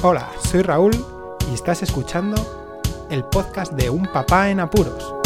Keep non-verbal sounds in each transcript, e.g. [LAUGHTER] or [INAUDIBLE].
Hola, soy Raúl y estás escuchando el podcast de Un Papá en Apuros.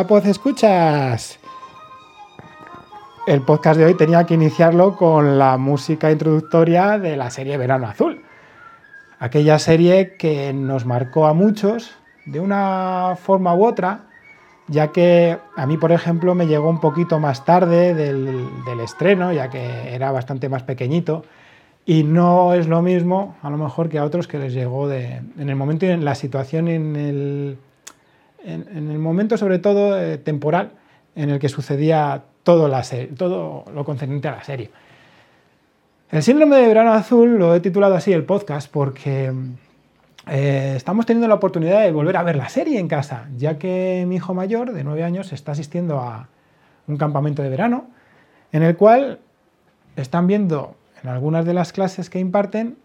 Escuchas. El podcast de hoy tenía que iniciarlo con la música introductoria de la serie Verano Azul. Aquella serie que nos marcó a muchos de una forma u otra, ya que a mí, por ejemplo, me llegó un poquito más tarde del, del estreno, ya que era bastante más pequeñito. Y no es lo mismo, a lo mejor, que a otros que les llegó de, en el momento y en la situación en el, en, el momento sobre todo eh, temporal en el que sucedía todo, la todo lo concerniente a la serie. El síndrome de verano azul lo he titulado así el podcast porque eh, estamos teniendo la oportunidad de volver a ver la serie en casa, ya que mi hijo mayor de 9 años está asistiendo a un campamento de verano en el cual están viendo en algunas de las clases que imparten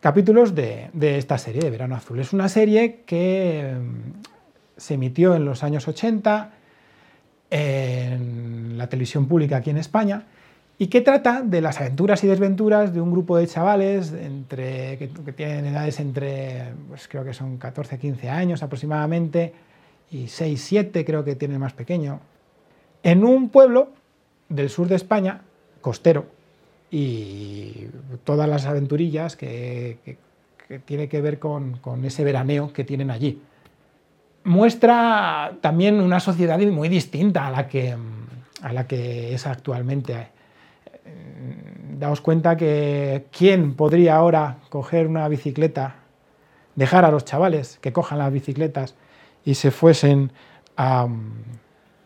capítulos de, de, esta serie de Verano Azul. Es una serie que se emitió en los años 80 en la televisión pública aquí en España y que trata de las aventuras y desventuras de un grupo de chavales entre, que, tienen edades entre, pues creo que son 14, 15 años aproximadamente, y 6, 7 creo que tiene más pequeño, en un pueblo del sur de España, costero, y todas las aventurillas que, que, que tiene que ver con, con ese veraneo que tienen allí muestra también una sociedad muy distinta a la que, a la que es actualmente. Eh, daos cuenta que quién podría ahora coger una bicicleta, dejar a los chavales que cojan las bicicletas y se fuesen a,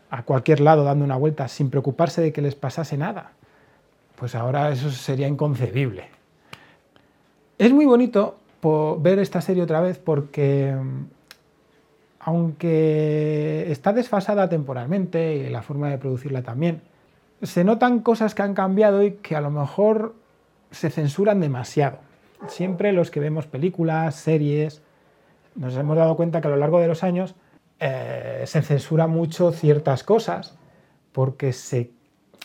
a cualquier lado dando una vuelta sin preocuparse de que les pasase nada. Pues ahora eso sería inconcebible. Es muy bonito ver esta serie otra vez porque aunque está desfasada temporalmente y la forma de producirla también, se notan cosas que han cambiado y que a lo mejor se censuran demasiado. Siempre los que vemos películas, series, nos hemos dado cuenta que a lo largo de los años eh, se censura mucho ciertas cosas porque se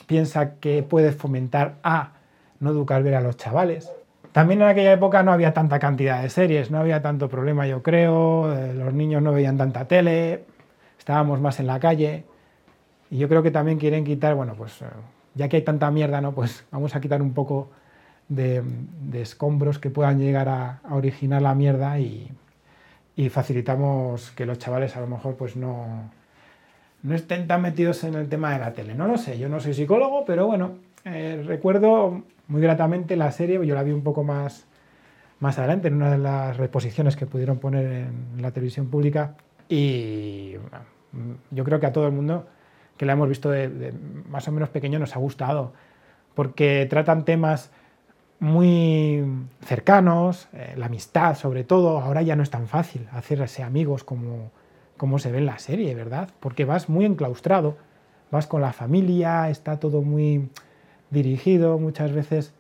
piensa que puede fomentar a no educar bien a los chavales, también en aquella época no había tanta cantidad de series, no había tanto problema, yo creo, eh, los niños no veían tanta tele, estábamos más en la calle. Y yo creo que también quieren quitar, bueno, pues eh, ya que hay tanta mierda, ¿no? Pues [LAUGHS] vamos a quitar un poco de, escombros que puedan llegar a, originar la mierda y, facilitamos que los chavales a lo mejor pues no, no estén tan metidos en el tema de la tele. No lo sé, yo no soy psicólogo, pero bueno, eh, recuerdo muy gratamente la serie, yo la vi un poco más, más adelante en una de las reposiciones que pudieron poner en la televisión pública y yo creo que a todo el mundo que la hemos visto de, más o menos pequeño nos ha gustado porque tratan temas muy cercanos, eh, la amistad sobre todo, ahora ya no es tan fácil hacerse amigos como, como se ve en la serie, ¿verdad? Porque vas muy enclaustrado, vas con la familia, está todo muy dirigido, muchas veces,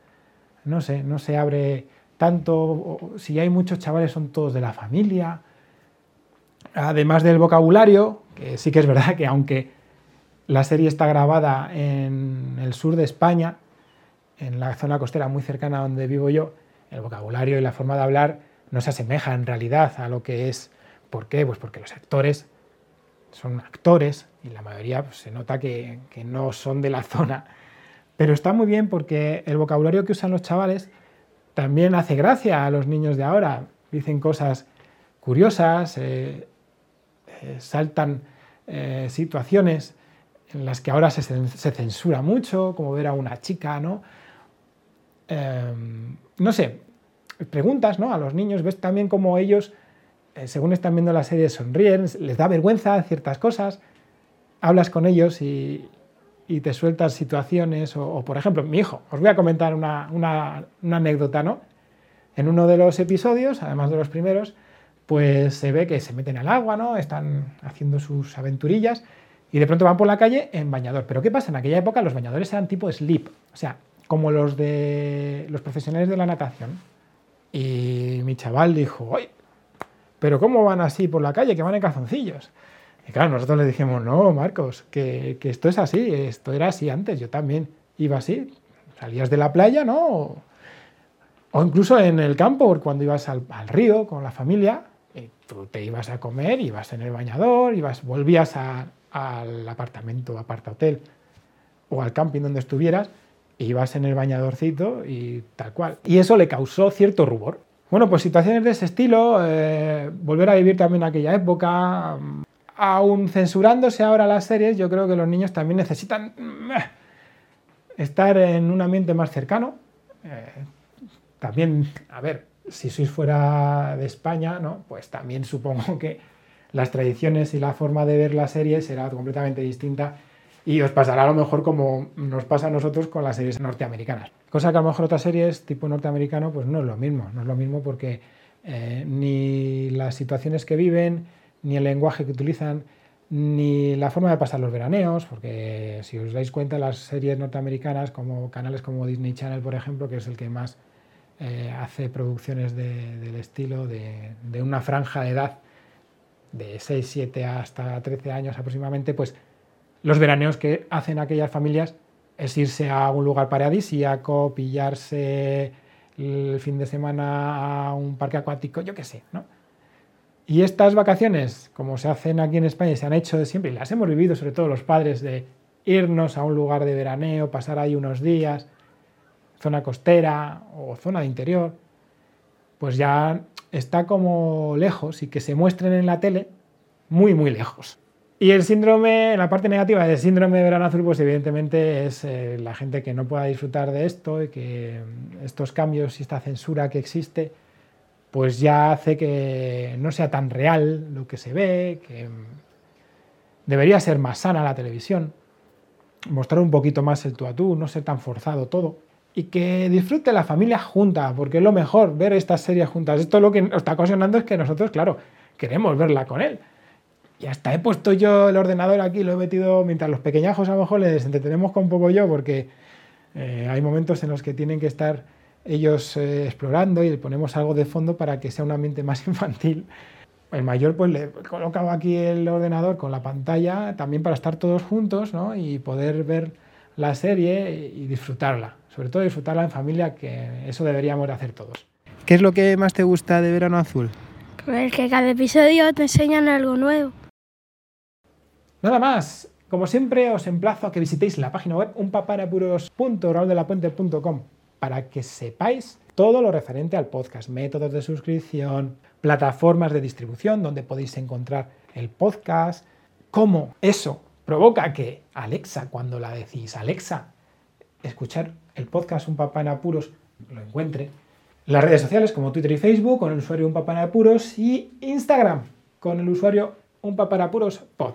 no sé, no se abre tanto, si hay muchos chavales son todos de la familia, además del vocabulario, que sí que es verdad que aunque la serie está grabada en el sur de España, en la zona costera muy cercana a donde vivo yo, el vocabulario y la forma de hablar no se asemeja en realidad a lo que es. ¿Por qué? Pues porque los actores son actores y la mayoría pues, se nota que, no son de la [LAUGHS] zona pero está muy bien porque el vocabulario que usan los chavales también hace gracia a los niños de ahora. Dicen cosas curiosas, eh, eh, saltan eh, situaciones en las que ahora se, censura mucho, como ver a una chica, ¿no? Em, no sé, preguntas ¿no? a los niños, ves también como ellos, según están viendo la serie, sonríen, les da vergüenza ciertas cosas, hablas con ellos y, y te sueltas situaciones, o, por ejemplo, mi hijo, os voy a comentar una, anécdota, ¿no? En uno de los episodios, además de los primeros, pues se ve que se meten al agua, ¿no? Están haciendo sus aventurillas y de pronto van por la calle en bañador. Pero ¿qué pasa? En aquella época los bañadores eran tipo slip, o sea, como los de los profesionales de la natación. Y mi chaval dijo, oye, pero ¿cómo van así por la calle? Que van en calzoncillos. Y claro, nosotros le dijimos, no, Marcos, que, esto es así, esto era así antes, yo también iba así. Salías de la playa, ¿no? O incluso en el campo, cuando ibas al, río con la familia, y tú te ibas a comer, ibas en el bañador, ibas, volvías al apartamento, aparta hotel o al camping donde estuvieras, ibas en el bañadorcito y tal cual. Y eso le causó cierto rubor. Bueno, pues situaciones de ese estilo, eh, volver a vivir también aquella época, aún censurándose ahora las series, yo creo que los niños también necesitan mm, estar en un ambiente más cercano. Eh, también, a ver, si sois fuera de España, ¿no? pues también supongo que las tradiciones y la forma de ver las series será completamente distinta y os pasará a lo mejor como nos pasa a nosotros con las series norteamericanas. Cosa que a lo mejor otras series tipo norteamericano pues no es lo mismo, no es lo mismo porque eh, ni las situaciones que viven, ni el lenguaje que utilizan, ni la forma de pasar los veraneos, porque si os dais cuenta las series norteamericanas como canales como Disney Channel, por ejemplo, que es el que más eh, hace producciones del estilo de, de, una franja de edad de 6, 7 hasta 13 años aproximadamente, pues los veraneos que hacen aquellas familias es irse a un lugar paradisíaco, pillarse el fin de semana a un parque acuático, yo qué sé. Y estas vacaciones, como se hacen aquí en España se han hecho de siempre, y las hemos vivido sobre todo los padres, de irnos a un lugar de veraneo, pasar ahí unos días, zona costera o zona de interior, pues ya está como lejos y que se muestren en la tele muy, muy lejos. Y el síndrome, la parte negativa del síndrome de verano azul, pues evidentemente es eh, la gente que no pueda disfrutar de esto y que mm, estos cambios y esta censura que existe, pues ya hace que no sea tan real lo que se ve, que mm, debería ser más sana la televisión, mostrar un poquito más el tú a tú, no ser tan forzado todo. Y que disfrute la familia junta, porque es lo mejor ver estas series juntas. Esto lo que nos está ocasionando es que nosotros, claro, queremos verla con él y hasta he puesto yo el ordenador aquí, lo he metido mientras los pequeñajos a lo mejor les entretenemos con un poco yo, porque eh, hay momentos en los que tienen que estar ellos eh, explorando y le ponemos algo de fondo para que sea un ambiente [LAUGHS] más infantil. El mayor pues le he colocado aquí el ordenador con la pantalla también para estar todos juntos ¿no? y poder ver la serie y disfrutarla. Sobre todo disfrutarla en familia, que eso deberíamos de hacer todos. ¿Qué es lo que más te gusta de Verano Azul? Ver que cada episodio te enseñan algo nuevo. Nada más. Como siempre, os emplazo a que visitéis la página web unpapanapuros.raudelapuente.com para que sepáis todo lo referente al podcast, métodos de suscripción, plataformas de distribución donde podéis encontrar el podcast, cómo eso provoca que Alexa, cuando la decís Alexa, escuchar el podcast Un Papá en Apuros, lo encuentre. Las redes sociales como Twitter y Facebook con el usuario Un Papá en Apuros y Instagram con el usuario Un Papá en Apuros Pod.